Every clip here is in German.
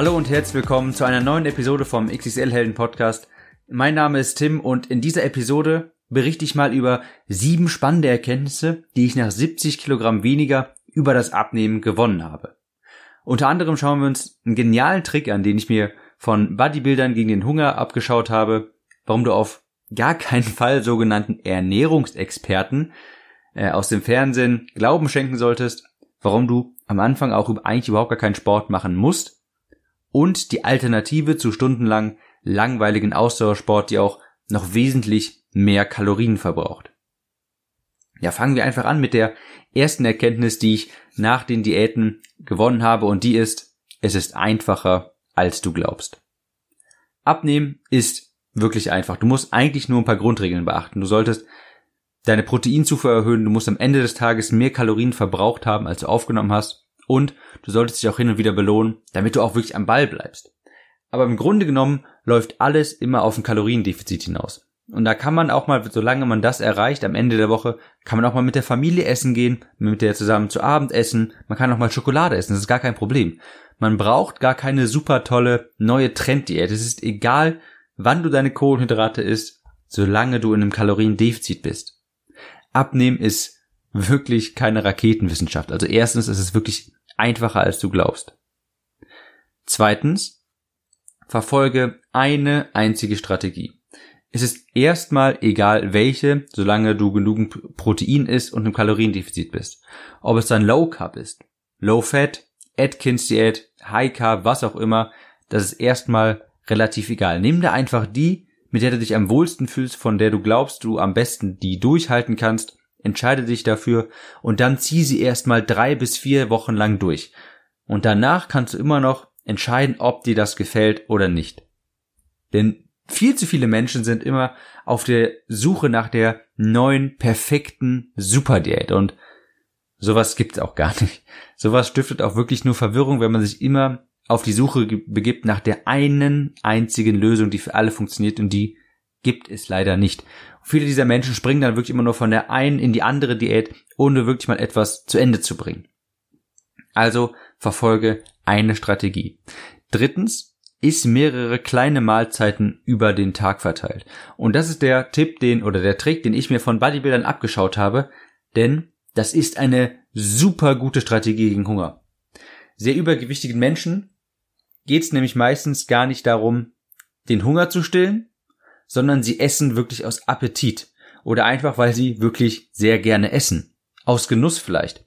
Hallo und herzlich willkommen zu einer neuen Episode vom XXL Helden Podcast. Mein Name ist Tim und in dieser Episode berichte ich mal über sieben spannende Erkenntnisse, die ich nach 70 Kilogramm weniger über das Abnehmen gewonnen habe. Unter anderem schauen wir uns einen genialen Trick an, den ich mir von Bodybuildern gegen den Hunger abgeschaut habe, warum du auf gar keinen Fall sogenannten Ernährungsexperten äh, aus dem Fernsehen Glauben schenken solltest, warum du am Anfang auch eigentlich überhaupt gar keinen Sport machen musst und die Alternative zu stundenlang langweiligen Ausdauersport, die auch noch wesentlich mehr Kalorien verbraucht. Ja, fangen wir einfach an mit der ersten Erkenntnis, die ich nach den Diäten gewonnen habe und die ist, es ist einfacher, als du glaubst. Abnehmen ist wirklich einfach. Du musst eigentlich nur ein paar Grundregeln beachten. Du solltest deine Proteinzufuhr erhöhen, du musst am Ende des Tages mehr Kalorien verbraucht haben, als du aufgenommen hast und du solltest dich auch hin und wieder belohnen, damit du auch wirklich am Ball bleibst. Aber im Grunde genommen läuft alles immer auf ein Kaloriendefizit hinaus. Und da kann man auch mal, solange man das erreicht, am Ende der Woche, kann man auch mal mit der Familie essen gehen, mit der zusammen zu Abend essen, man kann auch mal Schokolade essen, das ist gar kein Problem. Man braucht gar keine super tolle neue Trenddiät. Es ist egal, wann du deine Kohlenhydrate isst, solange du in einem Kaloriendefizit bist. Abnehmen ist wirklich keine Raketenwissenschaft. Also erstens ist es wirklich einfacher als du glaubst. Zweitens, verfolge eine einzige Strategie. Es ist erstmal egal welche, solange du genügend Protein isst und im Kaloriendefizit bist. Ob es dann Low Carb ist, Low Fat, Atkins Diät, High Carb, was auch immer, das ist erstmal relativ egal. Nimm dir einfach die, mit der du dich am wohlsten fühlst, von der du glaubst, du am besten die durchhalten kannst entscheide dich dafür und dann zieh sie erstmal drei bis vier Wochen lang durch. Und danach kannst du immer noch entscheiden, ob dir das gefällt oder nicht. Denn viel zu viele Menschen sind immer auf der Suche nach der neuen, perfekten Superdiät und sowas gibt's auch gar nicht. Sowas stiftet auch wirklich nur Verwirrung, wenn man sich immer auf die Suche begibt nach der einen einzigen Lösung, die für alle funktioniert und die gibt es leider nicht. Viele dieser Menschen springen dann wirklich immer nur von der einen in die andere Diät, ohne wirklich mal etwas zu Ende zu bringen. Also verfolge eine Strategie. Drittens, iss mehrere kleine Mahlzeiten über den Tag verteilt. Und das ist der Tipp, den oder der Trick, den ich mir von Bodybuildern abgeschaut habe, denn das ist eine super gute Strategie gegen Hunger. Sehr übergewichtigen Menschen geht es nämlich meistens gar nicht darum, den Hunger zu stillen, sondern sie essen wirklich aus Appetit oder einfach, weil sie wirklich sehr gerne essen. Aus Genuss vielleicht.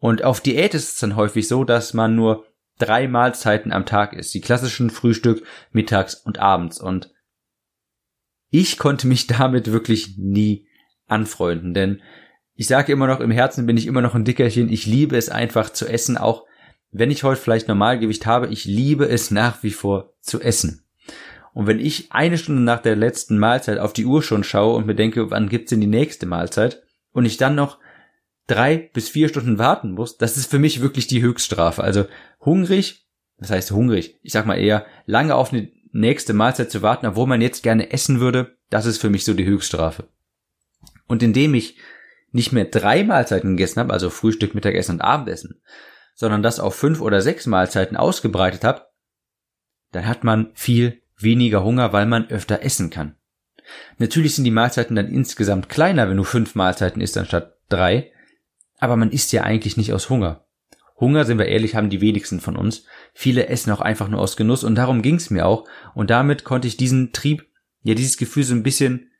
Und auf Diät ist es dann häufig so, dass man nur drei Mahlzeiten am Tag isst. Die klassischen Frühstück, mittags und abends. Und ich konnte mich damit wirklich nie anfreunden, denn ich sage immer noch, im Herzen bin ich immer noch ein Dickerchen. Ich liebe es einfach zu essen, auch wenn ich heute vielleicht Normalgewicht habe. Ich liebe es nach wie vor zu essen. Und wenn ich eine Stunde nach der letzten Mahlzeit auf die Uhr schon schaue und mir denke, wann gibt's denn die nächste Mahlzeit und ich dann noch drei bis vier Stunden warten muss, das ist für mich wirklich die Höchststrafe. Also hungrig, das heißt hungrig, ich sag mal eher lange auf eine nächste Mahlzeit zu warten, obwohl man jetzt gerne essen würde, das ist für mich so die Höchststrafe. Und indem ich nicht mehr drei Mahlzeiten gegessen habe, also Frühstück, Mittagessen und Abendessen, sondern das auf fünf oder sechs Mahlzeiten ausgebreitet habe, dann hat man viel weniger Hunger, weil man öfter essen kann. Natürlich sind die Mahlzeiten dann insgesamt kleiner, wenn du fünf Mahlzeiten isst anstatt drei, aber man isst ja eigentlich nicht aus Hunger. Hunger, sind wir ehrlich, haben die wenigsten von uns. Viele essen auch einfach nur aus Genuss und darum ging's mir auch. Und damit konnte ich diesen Trieb, ja dieses Gefühl so ein bisschen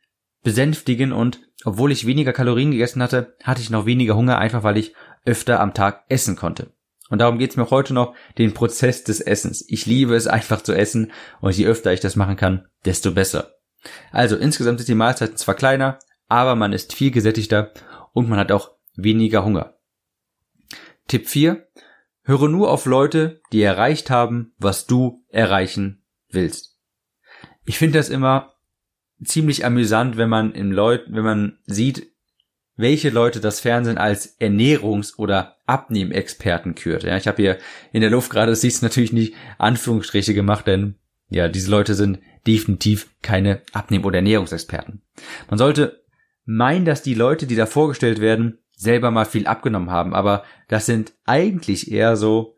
besänftigen und obwohl ich weniger Kalorien gegessen hatte, hatte ich noch weniger Hunger, einfach weil ich öfter am Tag essen konnte. Und darum geht's mir heute noch, den Prozess des Essens. Ich liebe es einfach zu essen und je öfter ich das machen kann, desto besser. Also insgesamt sind die Mahlzeiten zwar kleiner, aber man ist viel gesättigter und man hat auch weniger Hunger. Tipp 4. Höre nur auf Leute, die erreicht haben, was du erreichen willst. Ich finde das immer ziemlich amüsant, wenn man im Leut, wenn man sieht, welche Leute das Fernsehen als Ernährungs- oder Abnehmexperten kürt. Ja, ich habe hier in der Luft gerade, das siehst natürlich nicht Anführungsstriche gemacht, denn ja, diese Leute sind definitiv keine Abnehm- oder Ernährungsexperten. Man sollte meinen, dass die Leute, die da vorgestellt werden, selber mal viel abgenommen haben, aber das sind eigentlich eher so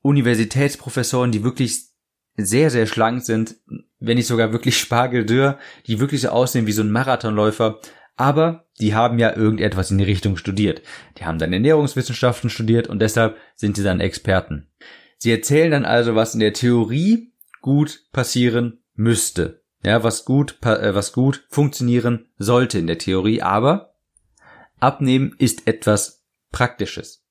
Universitätsprofessoren, die wirklich sehr, sehr schlank sind, wenn nicht sogar wirklich spargeldürr, die wirklich so aussehen wie so ein Marathonläufer, aber die haben ja irgendetwas in die Richtung studiert. Die haben dann Ernährungswissenschaften studiert und deshalb sind sie dann Experten. Sie erzählen dann also, was in der Theorie gut passieren müsste. Ja, was gut, äh, was gut funktionieren sollte in der Theorie, aber Abnehmen ist etwas Praktisches.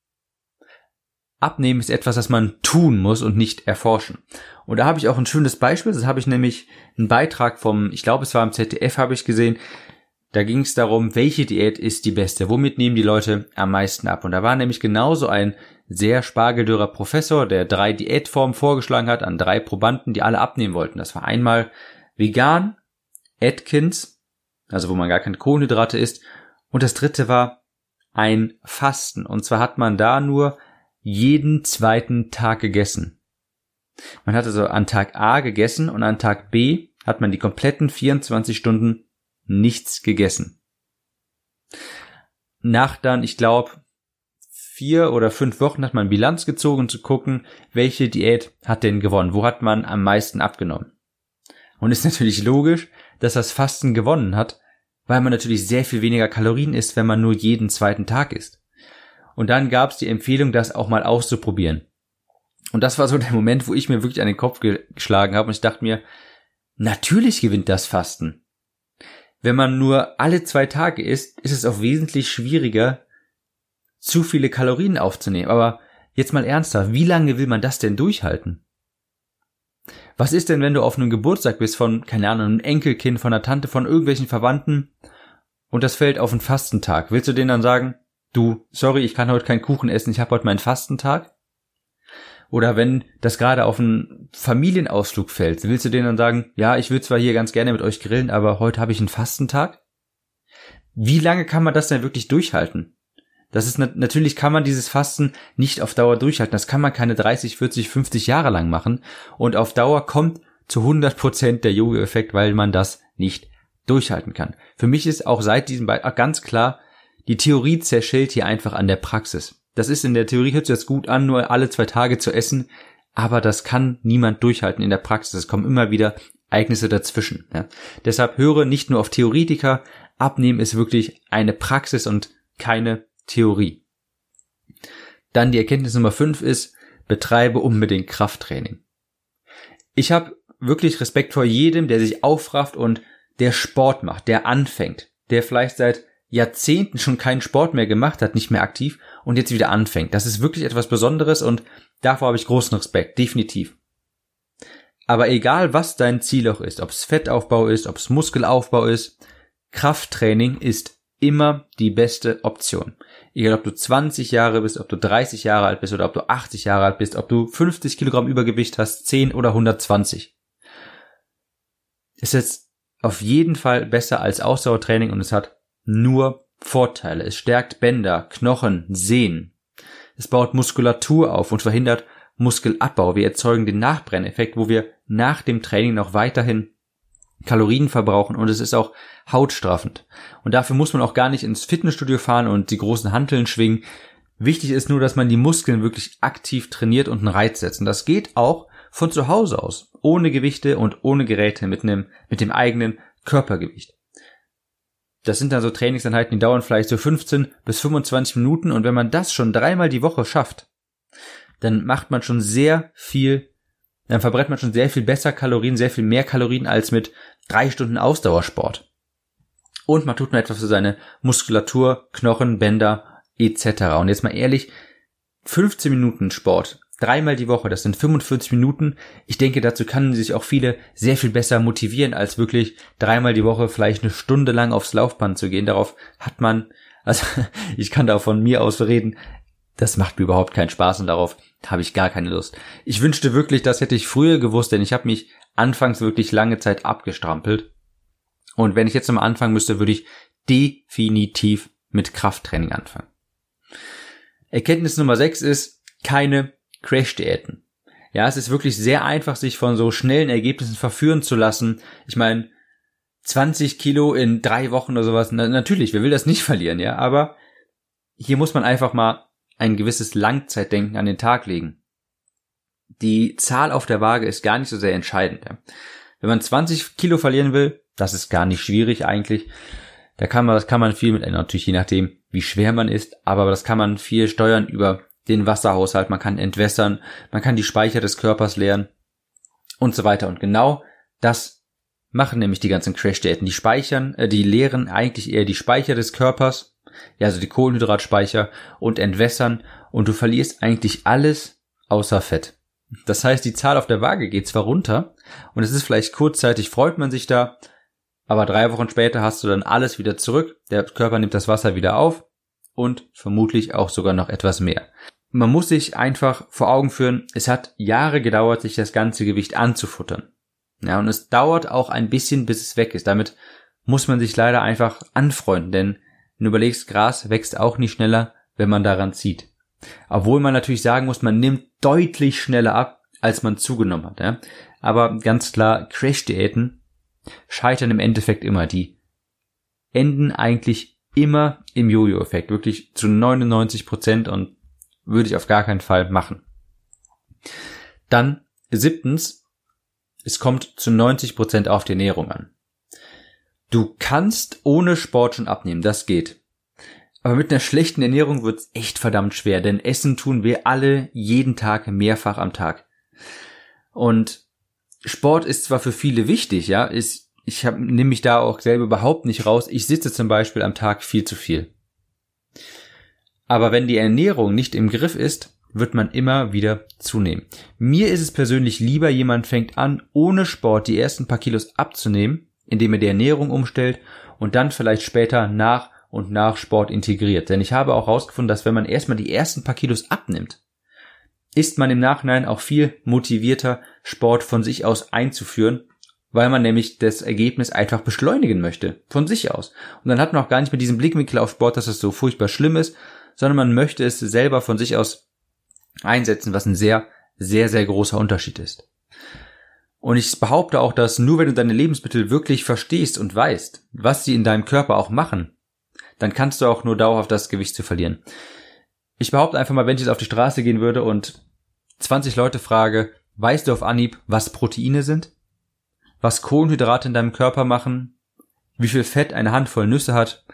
Abnehmen ist etwas, das man tun muss und nicht erforschen. Und da habe ich auch ein schönes Beispiel. Das habe ich nämlich einen Beitrag vom, ich glaube, es war im ZDF, habe ich gesehen. Da ging es darum, welche Diät ist die beste? Womit nehmen die Leute am meisten ab? Und da war nämlich genauso ein sehr spargeldürrer Professor, der drei Diätformen vorgeschlagen hat an drei Probanden, die alle abnehmen wollten. Das war einmal vegan, Atkins, also wo man gar keine Kohlenhydrate isst, und das dritte war ein Fasten. Und zwar hat man da nur jeden zweiten Tag gegessen. Man hat also an Tag A gegessen und an Tag B hat man die kompletten 24 Stunden nichts gegessen. Nach dann, ich glaube, vier oder fünf Wochen hat man Bilanz gezogen, zu gucken, welche Diät hat denn gewonnen, wo hat man am meisten abgenommen. Und ist natürlich logisch, dass das Fasten gewonnen hat, weil man natürlich sehr viel weniger Kalorien isst, wenn man nur jeden zweiten Tag isst. Und dann gab es die Empfehlung, das auch mal auszuprobieren. Und das war so der Moment, wo ich mir wirklich an den Kopf geschlagen habe und ich dachte mir, natürlich gewinnt das Fasten. Wenn man nur alle zwei Tage isst, ist es auch wesentlich schwieriger, zu viele Kalorien aufzunehmen. Aber jetzt mal ernsthaft, wie lange will man das denn durchhalten? Was ist denn, wenn du auf einem Geburtstag bist von, keine Ahnung, einem Enkelkind, von einer Tante, von irgendwelchen Verwandten und das fällt auf einen Fastentag? Willst du denen dann sagen, du, sorry, ich kann heute keinen Kuchen essen, ich habe heute meinen Fastentag? Oder wenn das gerade auf einen Familienausflug fällt, willst du denen dann sagen, ja, ich will zwar hier ganz gerne mit euch grillen, aber heute habe ich einen Fastentag? Wie lange kann man das denn wirklich durchhalten? Das ist natürlich kann man dieses Fasten nicht auf Dauer durchhalten. Das kann man keine 30, 40, 50 Jahre lang machen. Und auf Dauer kommt zu 100 Prozent der Yoga-Effekt, weil man das nicht durchhalten kann. Für mich ist auch seit diesem Beitrag ganz klar, die Theorie zerschellt hier einfach an der Praxis. Das ist in der Theorie hört sich das gut an, nur alle zwei Tage zu essen, aber das kann niemand durchhalten in der Praxis. Es kommen immer wieder Ereignisse dazwischen. Ja. Deshalb höre nicht nur auf Theoretiker, abnehmen ist wirklich eine Praxis und keine Theorie. Dann die Erkenntnis Nummer 5 ist, betreibe unbedingt Krafttraining. Ich habe wirklich Respekt vor jedem, der sich aufrafft und der Sport macht, der anfängt, der vielleicht seit Jahrzehnten schon keinen Sport mehr gemacht hat, nicht mehr aktiv und jetzt wieder anfängt. Das ist wirklich etwas Besonderes und davor habe ich großen Respekt, definitiv. Aber egal, was dein Ziel auch ist, ob es Fettaufbau ist, ob es Muskelaufbau ist, Krafttraining ist immer die beste Option. Egal, ob du 20 Jahre bist, ob du 30 Jahre alt bist oder ob du 80 Jahre alt bist, ob du 50 Kilogramm Übergewicht hast, 10 oder 120. Ist jetzt auf jeden Fall besser als Ausdauertraining und es hat nur Vorteile. Es stärkt Bänder, Knochen, Sehnen. Es baut Muskulatur auf und verhindert Muskelabbau. Wir erzeugen den Nachbrenneffekt, wo wir nach dem Training noch weiterhin Kalorien verbrauchen und es ist auch hautstraffend. Und dafür muss man auch gar nicht ins Fitnessstudio fahren und die großen Hanteln schwingen. Wichtig ist nur, dass man die Muskeln wirklich aktiv trainiert und einen Reiz setzt. Und das geht auch von zu Hause aus, ohne Gewichte und ohne Geräte, mit einem, mit dem eigenen Körpergewicht. Das sind dann so Trainingseinheiten, die dauern vielleicht so 15 bis 25 Minuten und wenn man das schon dreimal die Woche schafft, dann macht man schon sehr viel dann verbrennt man schon sehr viel besser Kalorien, sehr viel mehr Kalorien als mit drei Stunden Ausdauersport. Und man tut noch etwas für seine Muskulatur, Knochen, Bänder etc. Und jetzt mal ehrlich, 15 Minuten Sport, dreimal die Woche, das sind 45 Minuten. Ich denke, dazu kann sich auch viele sehr viel besser motivieren, als wirklich dreimal die Woche vielleicht eine Stunde lang aufs Laufband zu gehen. Darauf hat man, also ich kann da von mir aus reden, das macht mir überhaupt keinen Spaß und darauf habe ich gar keine Lust. Ich wünschte wirklich, das hätte ich früher gewusst, denn ich habe mich anfangs wirklich lange Zeit abgestrampelt. Und wenn ich jetzt nochmal anfangen müsste, würde ich definitiv mit Krafttraining anfangen. Erkenntnis Nummer 6 ist keine Crash-Diäten. Ja, es ist wirklich sehr einfach, sich von so schnellen Ergebnissen verführen zu lassen. Ich meine, 20 Kilo in drei Wochen oder sowas, na, natürlich, wer will das nicht verlieren, ja, aber hier muss man einfach mal ein gewisses Langzeitdenken an den Tag legen. Die Zahl auf der Waage ist gar nicht so sehr entscheidend. Ja. Wenn man 20 Kilo verlieren will, das ist gar nicht schwierig eigentlich. Da kann man, das kann man viel mit, natürlich je nachdem, wie schwer man ist, aber das kann man viel steuern über den Wasserhaushalt, man kann entwässern, man kann die Speicher des Körpers leeren und so weiter. Und genau das machen nämlich die ganzen Crash-Diäten. Die speichern, äh, die leeren eigentlich eher die Speicher des Körpers, ja, also die Kohlenhydratspeicher und entwässern und du verlierst eigentlich alles außer Fett. Das heißt, die Zahl auf der Waage geht zwar runter und es ist vielleicht kurzzeitig freut man sich da, aber drei Wochen später hast du dann alles wieder zurück, der Körper nimmt das Wasser wieder auf und vermutlich auch sogar noch etwas mehr man muss sich einfach vor Augen führen, es hat Jahre gedauert, sich das ganze Gewicht anzufuttern. Ja, und es dauert auch ein bisschen, bis es weg ist. Damit muss man sich leider einfach anfreunden, denn du überlegst, Gras wächst auch nicht schneller, wenn man daran zieht. Obwohl man natürlich sagen muss, man nimmt deutlich schneller ab, als man zugenommen hat. Ja? Aber ganz klar, Crash-Diäten scheitern im Endeffekt immer. Die enden eigentlich immer im Jojo-Effekt. Wirklich zu 99 Prozent und würde ich auf gar keinen Fall machen. Dann siebtens, es kommt zu 90 Prozent auf die Ernährung an. Du kannst ohne Sport schon abnehmen, das geht. Aber mit einer schlechten Ernährung wird's echt verdammt schwer, denn Essen tun wir alle jeden Tag mehrfach am Tag. Und Sport ist zwar für viele wichtig, ja, ist, ich nehme mich da auch selber überhaupt nicht raus. Ich sitze zum Beispiel am Tag viel zu viel. Aber wenn die Ernährung nicht im Griff ist, wird man immer wieder zunehmen. Mir ist es persönlich lieber, jemand fängt an, ohne Sport die ersten paar Kilos abzunehmen, indem er die Ernährung umstellt und dann vielleicht später nach und nach Sport integriert. Denn ich habe auch herausgefunden, dass wenn man erstmal die ersten paar Kilos abnimmt, ist man im Nachhinein auch viel motivierter, Sport von sich aus einzuführen, weil man nämlich das Ergebnis einfach beschleunigen möchte, von sich aus. Und dann hat man auch gar nicht mehr diesen Blickwinkel auf Sport, dass es so furchtbar schlimm ist, sondern man möchte es selber von sich aus einsetzen, was ein sehr, sehr, sehr großer Unterschied ist. Und ich behaupte auch, dass nur wenn du deine Lebensmittel wirklich verstehst und weißt, was sie in deinem Körper auch machen, dann kannst du auch nur dauerhaft das Gewicht zu verlieren. Ich behaupte einfach mal, wenn ich jetzt auf die Straße gehen würde und 20 Leute frage, weißt du auf Anhieb, was Proteine sind? Was Kohlenhydrate in deinem Körper machen? Wie viel Fett eine Handvoll Nüsse hat?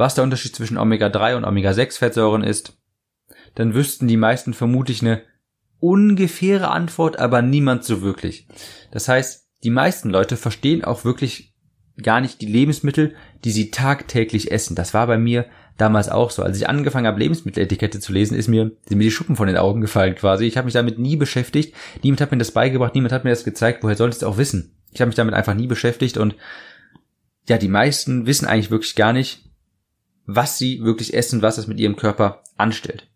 Was der Unterschied zwischen Omega-3 und Omega-6-Fettsäuren ist, dann wüssten die meisten vermutlich eine ungefähre Antwort, aber niemand so wirklich. Das heißt, die meisten Leute verstehen auch wirklich gar nicht die Lebensmittel, die sie tagtäglich essen. Das war bei mir damals auch so. Als ich angefangen habe, Lebensmitteletikette zu lesen, ist mir, sind mir die Schuppen von den Augen gefallen quasi. Ich habe mich damit nie beschäftigt. Niemand hat mir das beigebracht, niemand hat mir das gezeigt. Woher soll ich es auch wissen? Ich habe mich damit einfach nie beschäftigt und ja, die meisten wissen eigentlich wirklich gar nicht, was sie wirklich essen, was es mit ihrem Körper anstellt.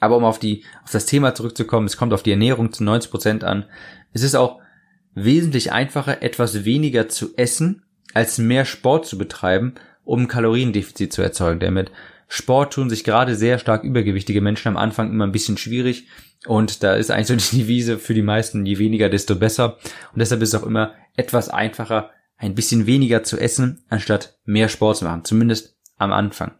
Aber um auf die, auf das Thema zurückzukommen, es kommt auf die Ernährung zu 90 Prozent an. Es ist auch wesentlich einfacher, etwas weniger zu essen, als mehr Sport zu betreiben, um Kaloriendefizit zu erzeugen. Denn mit Sport tun sich gerade sehr stark übergewichtige Menschen am Anfang immer ein bisschen schwierig. Und da ist eigentlich so die Devise für die meisten, je weniger, desto besser. Und deshalb ist es auch immer etwas einfacher, ein bisschen weniger zu essen, anstatt mehr Sport zu machen. Zumindest am Anfang.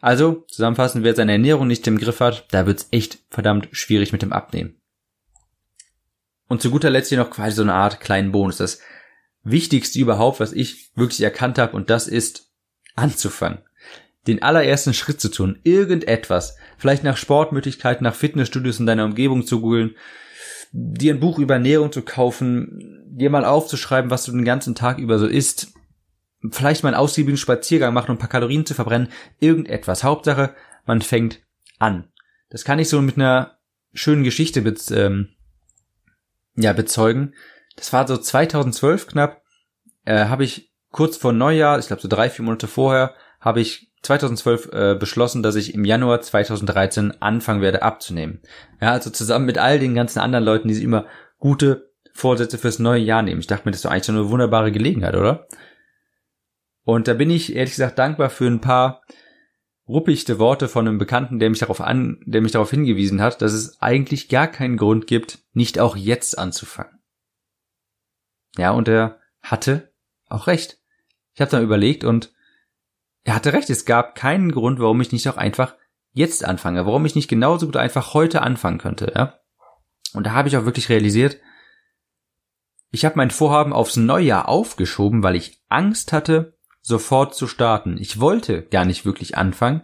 Also, zusammenfassend, wer seine Ernährung nicht im Griff hat, da wird's echt verdammt schwierig mit dem Abnehmen. Und zu guter Letzt hier noch quasi so eine Art kleinen Bonus. Das Wichtigste überhaupt, was ich wirklich erkannt habe, und das ist anzufangen. Den allerersten Schritt zu tun, irgendetwas, vielleicht nach Sportmöglichkeiten, nach Fitnessstudios in deiner Umgebung zu googeln, dir ein Buch über Ernährung zu kaufen, dir mal aufzuschreiben, was du den ganzen Tag über so isst, vielleicht mal einen ausgiebigen Spaziergang machen, um ein paar Kalorien zu verbrennen, irgendetwas. Hauptsache, man fängt an. Das kann ich so mit einer schönen Geschichte bez, ähm, ja, bezeugen. Das war so 2012 knapp, äh, habe ich kurz vor Neujahr, ich glaube so drei, vier Monate vorher, habe ich 2012 äh, beschlossen, dass ich im Januar 2013 anfangen werde abzunehmen. Ja, also zusammen mit all den ganzen anderen Leuten, die sich immer gute Vorsätze fürs neue Jahr nehmen. Ich dachte mir, das ist doch eigentlich so eine wunderbare Gelegenheit, oder? Und da bin ich ehrlich gesagt dankbar für ein paar ruppigte Worte von einem Bekannten, der mich darauf an, der mich darauf hingewiesen hat, dass es eigentlich gar keinen Grund gibt, nicht auch jetzt anzufangen. Ja, und er hatte auch recht. Ich habe dann überlegt und er hatte recht, es gab keinen Grund, warum ich nicht auch einfach jetzt anfange, warum ich nicht genauso gut einfach heute anfangen könnte, ja. Und da habe ich auch wirklich realisiert, ich habe mein Vorhaben aufs Neujahr aufgeschoben, weil ich Angst hatte, sofort zu starten. Ich wollte gar nicht wirklich anfangen.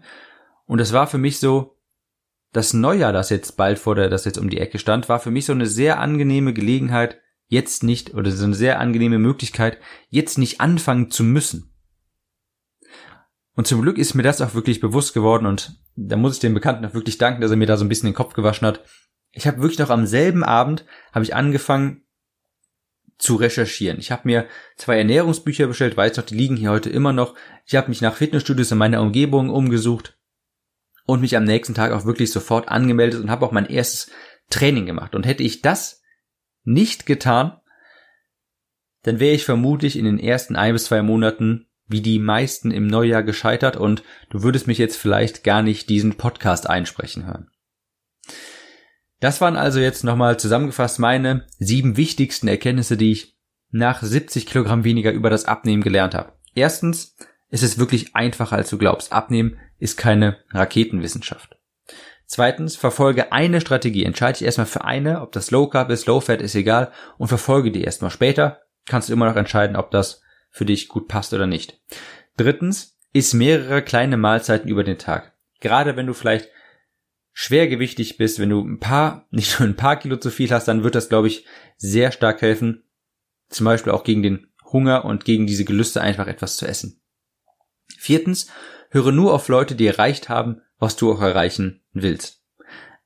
Und es war für mich so, das Neujahr, das jetzt bald vor der, das jetzt um die Ecke stand, war für mich so eine sehr angenehme Gelegenheit, jetzt nicht, oder so eine sehr angenehme Möglichkeit, jetzt nicht anfangen zu müssen. Und zum Glück ist mir das auch wirklich bewusst geworden und da muss ich dem Bekannten auch wirklich danken, dass er mir da so ein bisschen den Kopf gewaschen hat. Ich habe wirklich noch am selben Abend habe ich angefangen zu recherchieren. Ich habe mir zwei Ernährungsbücher bestellt, weiß noch, die liegen hier heute immer noch. Ich habe mich nach Fitnessstudios in meiner Umgebung umgesucht und mich am nächsten Tag auch wirklich sofort angemeldet und habe auch mein erstes Training gemacht. Und hätte ich das nicht getan, dann wäre ich vermutlich in den ersten ein bis zwei Monaten wie die meisten im Neujahr gescheitert und du würdest mich jetzt vielleicht gar nicht diesen Podcast einsprechen hören. Das waren also jetzt nochmal zusammengefasst meine sieben wichtigsten Erkenntnisse, die ich nach 70 Kilogramm weniger über das Abnehmen gelernt habe. Erstens, es ist wirklich einfacher als du glaubst. Abnehmen ist keine Raketenwissenschaft. Zweitens, verfolge eine Strategie. Entscheide dich erstmal für eine, ob das Low Carb ist, Low Fat ist egal und verfolge die erstmal. Später kannst du immer noch entscheiden, ob das für dich gut passt oder nicht. Drittens, iss mehrere kleine Mahlzeiten über den Tag. Gerade wenn du vielleicht schwergewichtig bist, wenn du ein paar, nicht nur ein paar Kilo zu viel hast, dann wird das, glaube ich, sehr stark helfen. Zum Beispiel auch gegen den Hunger und gegen diese Gelüste einfach etwas zu essen. Viertens, höre nur auf Leute, die erreicht haben, was du auch erreichen willst.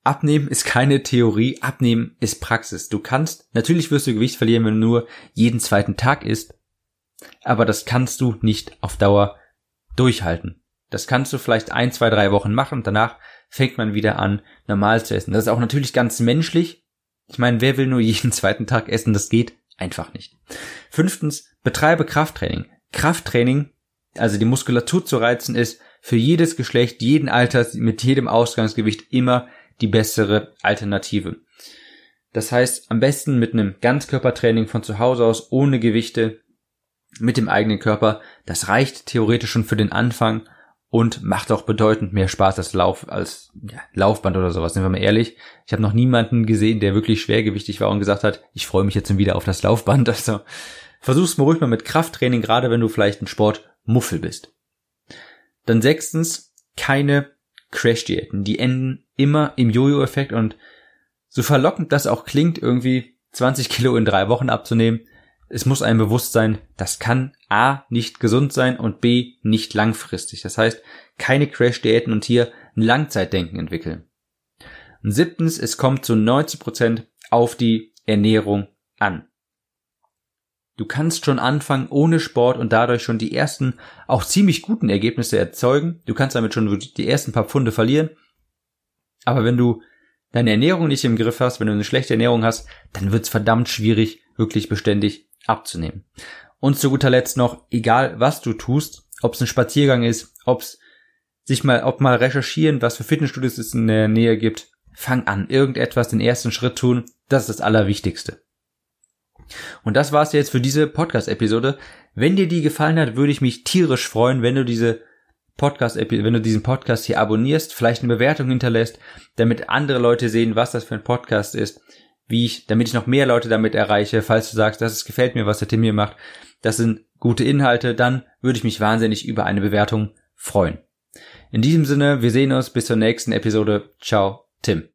Abnehmen ist keine Theorie, Abnehmen ist Praxis. Du kannst, natürlich wirst du Gewicht verlieren, wenn du nur jeden zweiten Tag isst, aber das kannst du nicht auf Dauer durchhalten. Das kannst du vielleicht ein, zwei, drei Wochen machen, danach fängt man wieder an, normal zu essen. Das ist auch natürlich ganz menschlich. Ich meine, wer will nur jeden zweiten Tag essen? Das geht einfach nicht. Fünftens, betreibe Krafttraining. Krafttraining, also die Muskulatur zu reizen, ist für jedes Geschlecht, jeden Alters, mit jedem Ausgangsgewicht immer die bessere Alternative. Das heißt, am besten mit einem Ganzkörpertraining von zu Hause aus, ohne Gewichte, mit dem eigenen Körper. Das reicht theoretisch schon für den Anfang und macht auch bedeutend mehr Spaß als Lauf als ja, Laufband oder sowas. Sind wir mal ehrlich, ich habe noch niemanden gesehen, der wirklich schwergewichtig war und gesagt hat, ich freue mich jetzt wieder auf das Laufband. Also versuch's mal ruhig mal mit Krafttraining, gerade wenn du vielleicht ein Sportmuffel bist. Dann sechstens, keine Crash-Diäten. Die enden immer im Jojo-Effekt und so verlockend das auch klingt, irgendwie 20 Kilo in drei Wochen abzunehmen, es muss einem bewusst sein, das kann A nicht gesund sein und B nicht langfristig. Das heißt, keine Crash-Diäten und hier ein Langzeitdenken entwickeln. Und siebtens, es kommt zu 90 Prozent auf die Ernährung an. Du kannst schon anfangen ohne Sport und dadurch schon die ersten, auch ziemlich guten Ergebnisse erzeugen. Du kannst damit schon die ersten paar Pfunde verlieren. Aber wenn du deine Ernährung nicht im Griff hast, wenn du eine schlechte Ernährung hast, dann wird es verdammt schwierig, wirklich beständig abzunehmen. Und zu guter Letzt noch, egal was du tust, ob es ein Spaziergang ist, ob es sich mal, ob mal recherchieren, was für Fitnessstudios es in der Nähe gibt, fang an, irgendetwas, den ersten Schritt tun, das ist das Allerwichtigste. Und das war's jetzt für diese Podcast-Episode. Wenn dir die gefallen hat, würde ich mich tierisch freuen, wenn du diese Podcast, wenn du diesen Podcast hier abonnierst, vielleicht eine Bewertung hinterlässt, damit andere Leute sehen, was das für ein Podcast ist wie ich, damit ich noch mehr Leute damit erreiche, falls du sagst, das gefällt mir, was der Tim hier macht, das sind gute Inhalte, dann würde ich mich wahnsinnig über eine Bewertung freuen. In diesem Sinne, wir sehen uns bis zur nächsten Episode. Ciao, Tim.